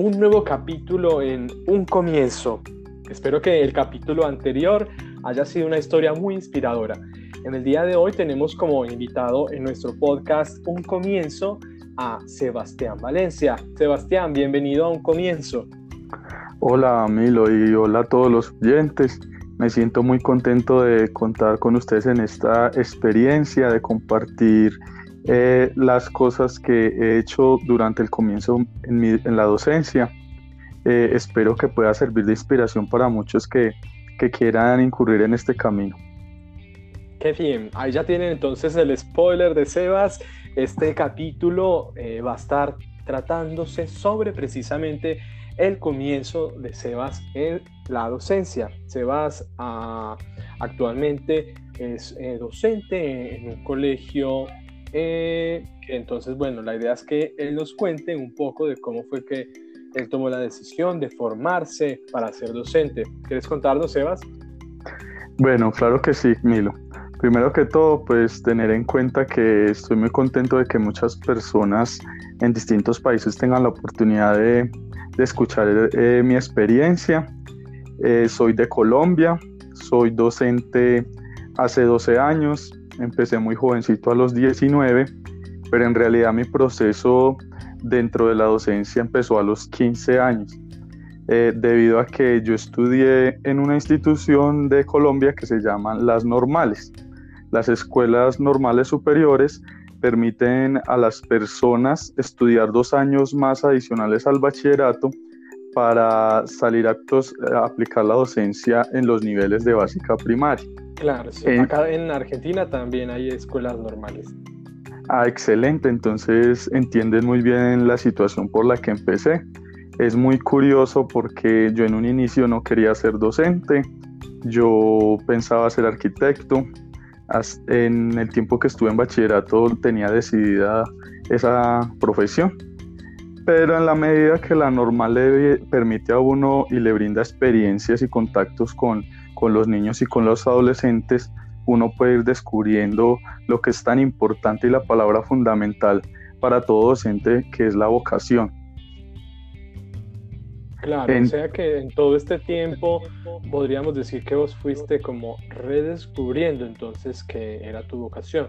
un nuevo capítulo en Un Comienzo. Espero que el capítulo anterior haya sido una historia muy inspiradora. En el día de hoy tenemos como invitado en nuestro podcast Un Comienzo a Sebastián Valencia. Sebastián, bienvenido a Un Comienzo. Hola Milo y hola a todos los oyentes. Me siento muy contento de contar con ustedes en esta experiencia, de compartir eh, las cosas que he hecho durante el comienzo en, la docencia. Eh, espero que pueda servir de inspiración para muchos que, quieran incurrir en este camino. Qué bien, ahí ya tienen entonces el spoiler de Sebas. Este capítulo eh, va a estar tratándose sobre precisamente el comienzo de Sebas en la docencia. Sebas ah, actualmente es docente en un colegio eh, entonces, bueno, la idea es que él nos cuente un poco de cómo fue que él tomó la decisión de formarse para ser docente. ¿Quieres contarnos, Sebas? Bueno, claro que sí, Milo. Primero que todo, pues tener en cuenta que estoy muy contento de que muchas personas en distintos países tengan la oportunidad de, escuchar eh, mi experiencia. Eh, soy de Colombia, soy docente hace 12 años, empecé muy jovencito a los 19, pero en realidad mi proceso dentro de la docencia empezó a los 15 años, eh, debido a que yo estudié en una institución de Colombia que se llaman las normales. Las escuelas normales superiores permiten a las personas estudiar dos años más adicionales al bachillerato para salir a, a aplicar la docencia en los niveles de básica primaria. Claro, sí. acá en Argentina también hay escuelas normales. Ah, excelente. Entonces entienden muy bien la situación por la que empecé. Es muy curioso porque yo en un inicio no quería ser docente. Yo pensaba ser arquitecto. En el tiempo que estuve en bachillerato tenía decidida esa profesión. Pero en la medida que la normal le permite a uno y le brinda experiencias y contactos con con los niños y con los adolescentes, uno puede ir descubriendo lo que es tan importante y la palabra fundamental para todo docente, que es la vocación. Claro, o sea que en todo este tiempo podríamos decir que vos fuiste como redescubriendo entonces que era tu vocación.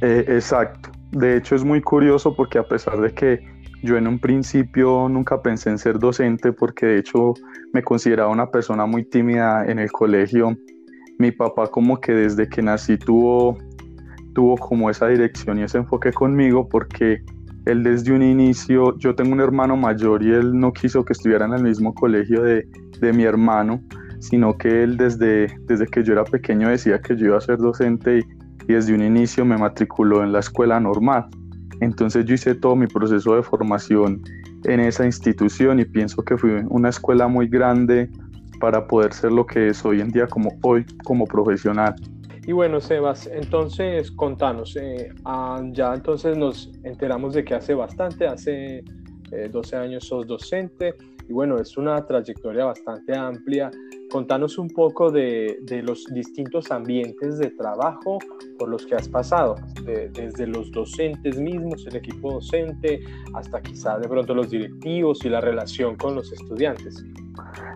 Eh, exacto. De hecho es muy curioso porque a pesar de que yo en un principio nunca pensé en ser docente porque de hecho me consideraba una persona muy tímida en el colegio. Mi papá como que desde que nací tuvo, tuvo como esa dirección y ese enfoque conmigo porque él desde un inicio, yo tengo un hermano mayor y él no quiso que estuviera en el mismo colegio de, mi hermano, sino que él desde, desde que yo era pequeño decía que yo iba a ser docente y desde un inicio me matriculó en la escuela normal. Entonces yo hice todo mi proceso de formación en esa institución y pienso que fue una escuela muy grande para poder ser lo que es hoy en día como hoy como profesional. Y bueno, Sebas, entonces contanos, eh, ah, ya entonces nos enteramos de que hace bastante, hace 12 eh, años sos docente y bueno, es una trayectoria bastante amplia contanos un poco de, los distintos ambientes de trabajo por los que has pasado, desde los docentes mismos, el equipo docente, hasta quizá de pronto los directivos y la relación con los estudiantes.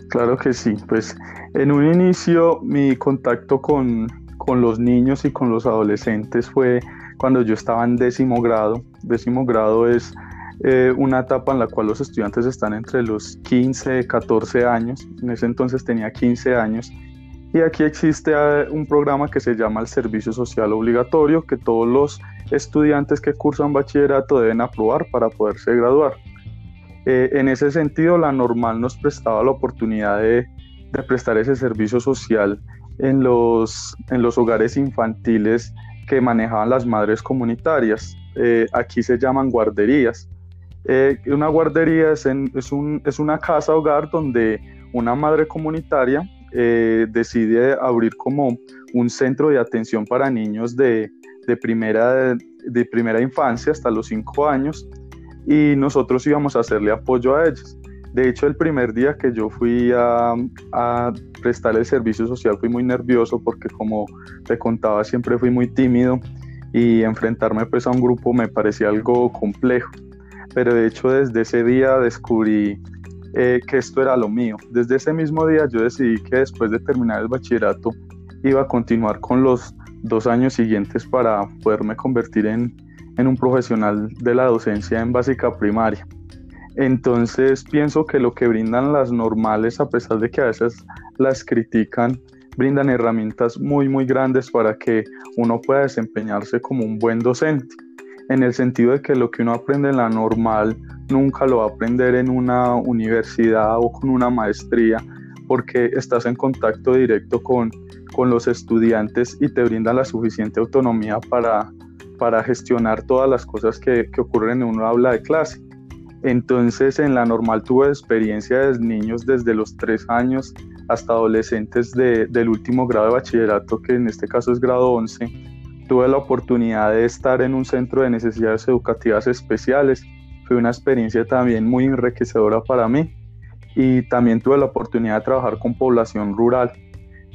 Claro que sí, pues en un inicio mi contacto con, con los niños y con los adolescentes fue cuando yo estaba en décimo grado. Décimo grado es eh, una etapa en la cual los estudiantes están entre los 15 y 14 años. En ese entonces tenía 15 años. Y aquí existe eh, un programa que se llama el Servicio Social Obligatorio, que todos los estudiantes que cursan bachillerato deben aprobar para poderse graduar. Eh, en ese sentido, la normal nos prestaba la oportunidad de, prestar ese servicio social en los, en los hogares infantiles que manejaban las madres comunitarias. aquí se llaman guarderías. Eh, una guardería es, es, un, es, una casa hogar donde una madre comunitaria eh, decide abrir como un centro de atención para niños de, de, primera, de primera infancia hasta los 5 años y nosotros íbamos a hacerle apoyo a ellos. De hecho, el primer día que yo fui a, a, prestar el servicio social fui muy nervioso porque como te contaba siempre fui muy tímido y enfrentarme pues a un grupo me parecía algo complejo. Pero de hecho desde ese día descubrí eh, que esto era lo mío. Desde ese mismo día yo decidí que después de terminar el bachillerato iba a continuar con los dos años siguientes para poderme convertir en, en un profesional de la docencia en básica primaria. Entonces pienso que lo que brindan las normales, a pesar de que a veces las critican, brindan herramientas muy, muy grandes para que uno pueda desempeñarse como un buen docente, en el sentido de que lo que uno aprende en la normal nunca lo va a aprender en una universidad o con una maestría, porque estás en contacto directo con, con los estudiantes y te brindan la suficiente autonomía para, para gestionar todas las cosas que, que ocurren en una aula de clase. Entonces en la normal tuve experiencia de niños desde los tres años hasta adolescentes del último grado de bachillerato, que en este caso es grado 11. Tuve la oportunidad de estar en un centro de necesidades educativas especiales. Fue una experiencia también muy enriquecedora para mí. Y también tuve la oportunidad de trabajar con población rural.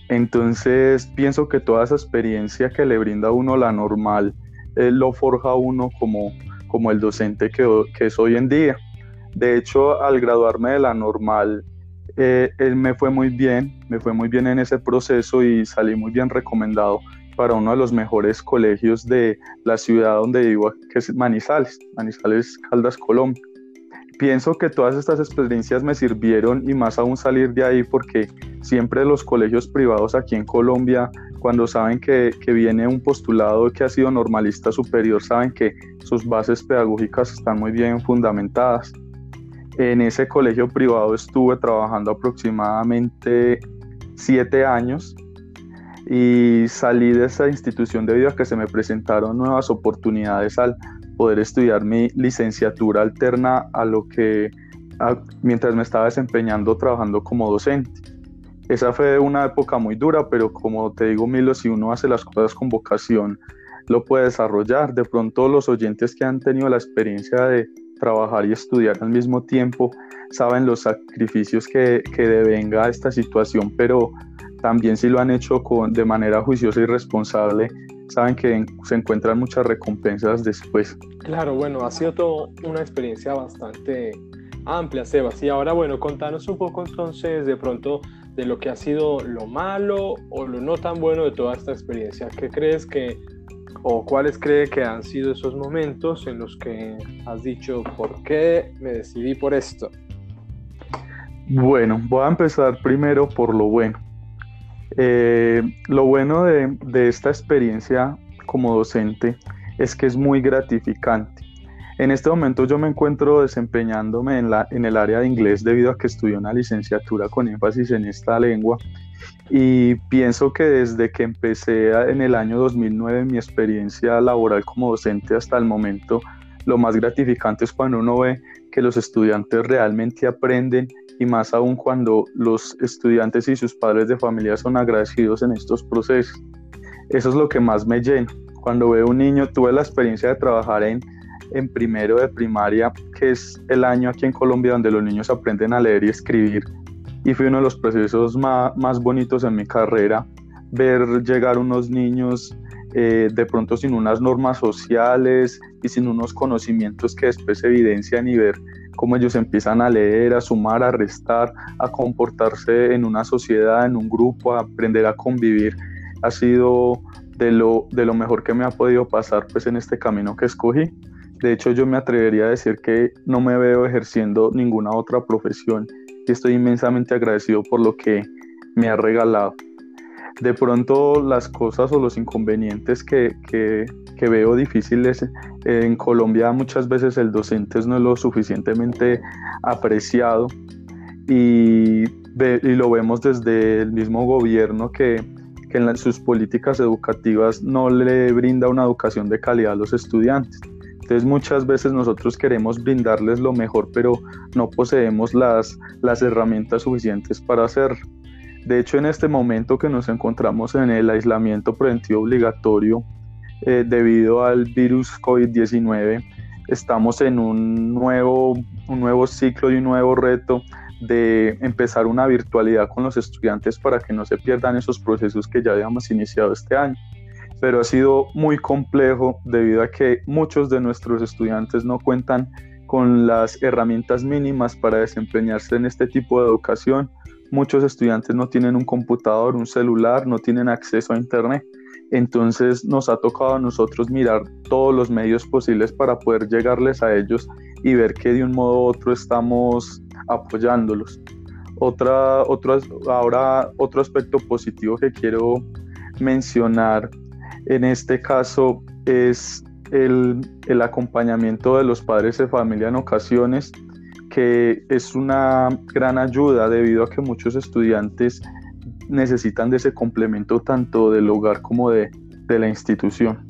Entonces pienso que toda esa experiencia que le brinda a uno la normal eh, lo forja uno como, como el docente que, que es hoy en día. De hecho, al graduarme de la normal, eh, él me fue muy bien, me fue muy bien en ese proceso y salí muy bien recomendado para uno de los mejores colegios de la ciudad donde vivo, que es Manizales, Manizales Caldas, Colombia. Pienso que todas estas experiencias me sirvieron y más aún salir de ahí porque siempre los colegios privados aquí en Colombia, cuando saben que, que viene un postulado que ha sido normalista superior, saben que sus bases pedagógicas están muy bien fundamentadas en ese colegio privado estuve trabajando aproximadamente siete años y salí de esa institución debido a que se me presentaron nuevas oportunidades al poder estudiar mi licenciatura alterna a lo que mientras me estaba desempeñando trabajando como docente. Esa fue una época muy dura, pero como te digo, Milo, si uno hace las cosas con vocación, lo puede desarrollar. De pronto los oyentes que han tenido la experiencia de trabajar y estudiar al mismo tiempo, saben los sacrificios que, que devenga esta situación, pero también si lo han hecho con, de manera juiciosa y responsable, saben que se encuentran muchas recompensas después. Claro, bueno, ha sido todo una experiencia bastante amplia, Sebas. Y ahora, bueno, contanos un poco entonces de pronto de lo que ha sido lo malo o lo no tan bueno de toda esta experiencia. ¿Qué crees que o cuáles cree que han sido esos momentos en los que has dicho, ¿por qué me decidí por esto? Bueno, voy a empezar primero por lo bueno. Eh, lo bueno de, esta experiencia como docente es que es muy gratificante. En este momento yo me encuentro desempeñándome en, en el área de inglés debido a que estudié una licenciatura con énfasis en esta lengua y pienso que desde que empecé en el año 2009 mi experiencia laboral como docente hasta el momento, lo más gratificante es cuando uno ve que los estudiantes realmente aprenden y más aún cuando los estudiantes y sus padres de familia son agradecidos en estos procesos. Eso es lo que más me llena. Cuando veo un niño, tuve la experiencia de trabajar en, en primero de primaria, que es el año aquí en Colombia donde los niños aprenden a leer y escribir y fue uno de los procesos más, más bonitos en mi carrera, ver llegar unos niños eh, de pronto sin unas normas sociales y sin unos conocimientos que después evidencian y ver cómo ellos empiezan a leer, a sumar, a restar, a comportarse en una sociedad, en un grupo, a aprender a convivir, ha sido de lo, de lo mejor que me ha podido pasar pues en este camino que escogí. De hecho, yo me atrevería a decir que no me veo ejerciendo ninguna otra profesión estoy inmensamente agradecido por lo que me ha regalado. De pronto las cosas o los inconvenientes que, veo difíciles en Colombia muchas veces el docente no es lo suficientemente apreciado y, y lo vemos desde el mismo gobierno que, que en sus políticas educativas no le brinda una educación de calidad a los estudiantes. Entonces muchas veces nosotros queremos brindarles lo mejor, pero no poseemos las, las herramientas suficientes para hacerlo. De hecho, en este momento que nos encontramos en el aislamiento preventivo obligatorio eh, debido al virus COVID-19, estamos en un nuevo, un nuevo ciclo y un nuevo reto de empezar una virtualidad con los estudiantes para que no se pierdan esos procesos que ya habíamos iniciado este año pero ha sido muy complejo debido a que muchos de nuestros estudiantes no cuentan con las herramientas mínimas para desempeñarse en este tipo de educación. Muchos estudiantes no tienen un computador, un celular, no tienen acceso a Internet. Entonces nos ha tocado a nosotros mirar todos los medios posibles para poder llegarles a ellos y ver que de un modo u otro estamos apoyándolos. Otra, otro, ahora otro aspecto positivo que quiero mencionar en este caso es el, el acompañamiento de los padres de familia en ocasiones, que es una gran ayuda debido a que muchos estudiantes necesitan de ese complemento tanto del hogar como de, de la institución.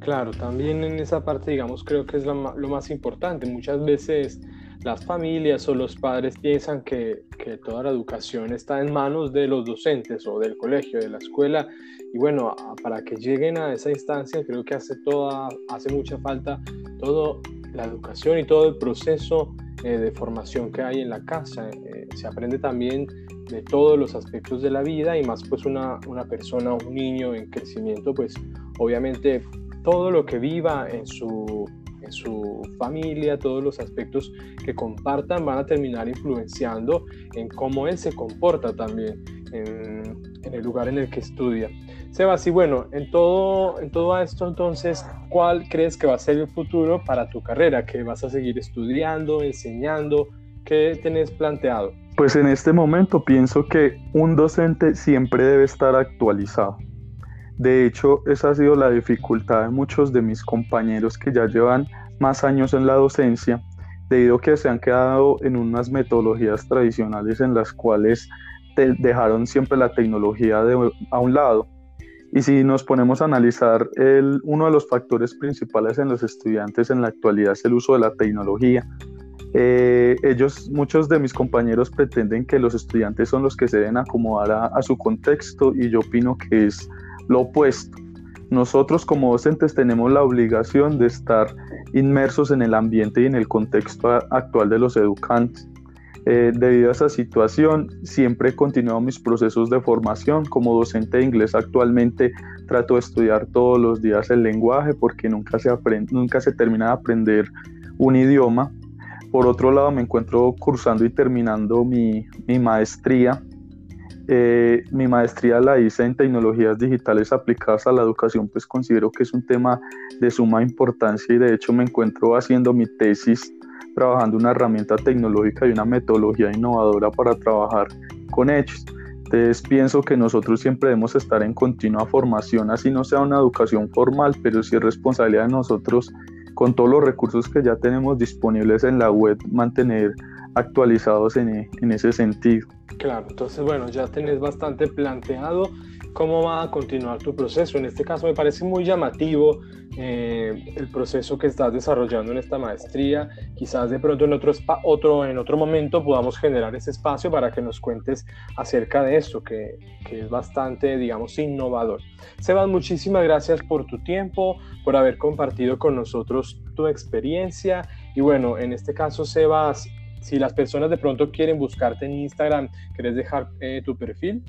Claro, también en esa parte, digamos, creo que es lo, lo más importante. Muchas veces las familias o los padres piensan que, que, toda la educación está en manos de los docentes o del colegio, de la escuela. Y bueno, para que lleguen a esa instancia, creo que hace, toda, hace mucha falta toda la educación y todo el proceso eh, de formación que hay en la casa. Eh, se aprende también de todos los aspectos de la vida y más pues una, una persona, un niño en crecimiento, pues obviamente todo lo que viva en su en su familia, todos los aspectos que compartan van a terminar influenciando en cómo él se comporta también en, en el lugar en el que estudia. Sebas, y bueno, en todo, en todo esto entonces, ¿cuál crees que va a ser el futuro para tu carrera? ¿Que vas a seguir estudiando, enseñando? ¿Qué tenés planteado? Pues en este momento pienso que un docente siempre debe estar actualizado. De hecho, esa ha sido la dificultad de muchos de mis compañeros que ya llevan más años en la docencia, debido a que se han quedado en unas metodologías tradicionales en las cuales dejaron siempre la tecnología a un lado. Y si nos ponemos a analizar, el, uno de los factores principales en los estudiantes en la actualidad es el uso de la tecnología. Eh, ellos, muchos de mis compañeros pretenden que los estudiantes son los que se deben acomodar a su contexto y yo opino que es lo opuesto. Nosotros como docentes tenemos la obligación de estar inmersos en el ambiente y en el contexto actual de los educantes. Eh, debido a esa situación, siempre he continuado mis procesos de formación. Como docente de inglés actualmente trato de estudiar todos los días el lenguaje porque nunca se, nunca se termina de aprender un idioma. Por otro lado, me encuentro cursando y terminando mi, mi maestría eh, mi maestría la hice en tecnologías digitales aplicadas a la educación, pues considero que es un tema de suma importancia y de hecho me encuentro haciendo mi tesis trabajando una herramienta tecnológica y una metodología innovadora para trabajar con ellos. Entonces pienso que nosotros siempre debemos estar en continua formación, así no sea una educación formal, pero sí es responsabilidad de nosotros con todos los recursos que ya tenemos disponibles en la web, mantener actualizados en, en ese sentido. Claro, entonces bueno, ya tenés bastante planteado cómo va a continuar tu proceso. En este caso me parece muy llamativo eh, el proceso que estás desarrollando en esta maestría. Quizás de pronto en otro, otro, en otro momento podamos generar ese espacio para que nos cuentes acerca de esto, que, que es bastante, digamos, innovador. Sebas, muchísimas gracias por tu tiempo, por haber compartido con nosotros tu experiencia. Y bueno, en este caso, Sebas, si las personas de pronto quieren buscarte en Instagram, ¿quieres dejar eh, tu perfil?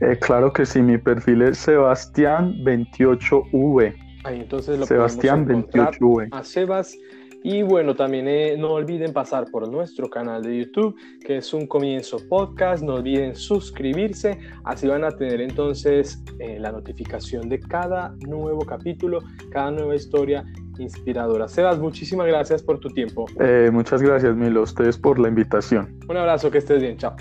Eh, claro que sí, mi perfil es Sebastián28V. Ahí entonces lo Sebastián 28V. A Sebas. Y bueno, también eh, no olviden pasar por nuestro canal de YouTube, que es un comienzo podcast. No olviden suscribirse, así van a tener entonces la notificación de cada nuevo capítulo, cada nueva historia inspiradora. Sebas, muchísimas gracias por tu tiempo. Eh, muchas gracias, Milo, a ustedes por la invitación. Un abrazo, que estés bien, chao.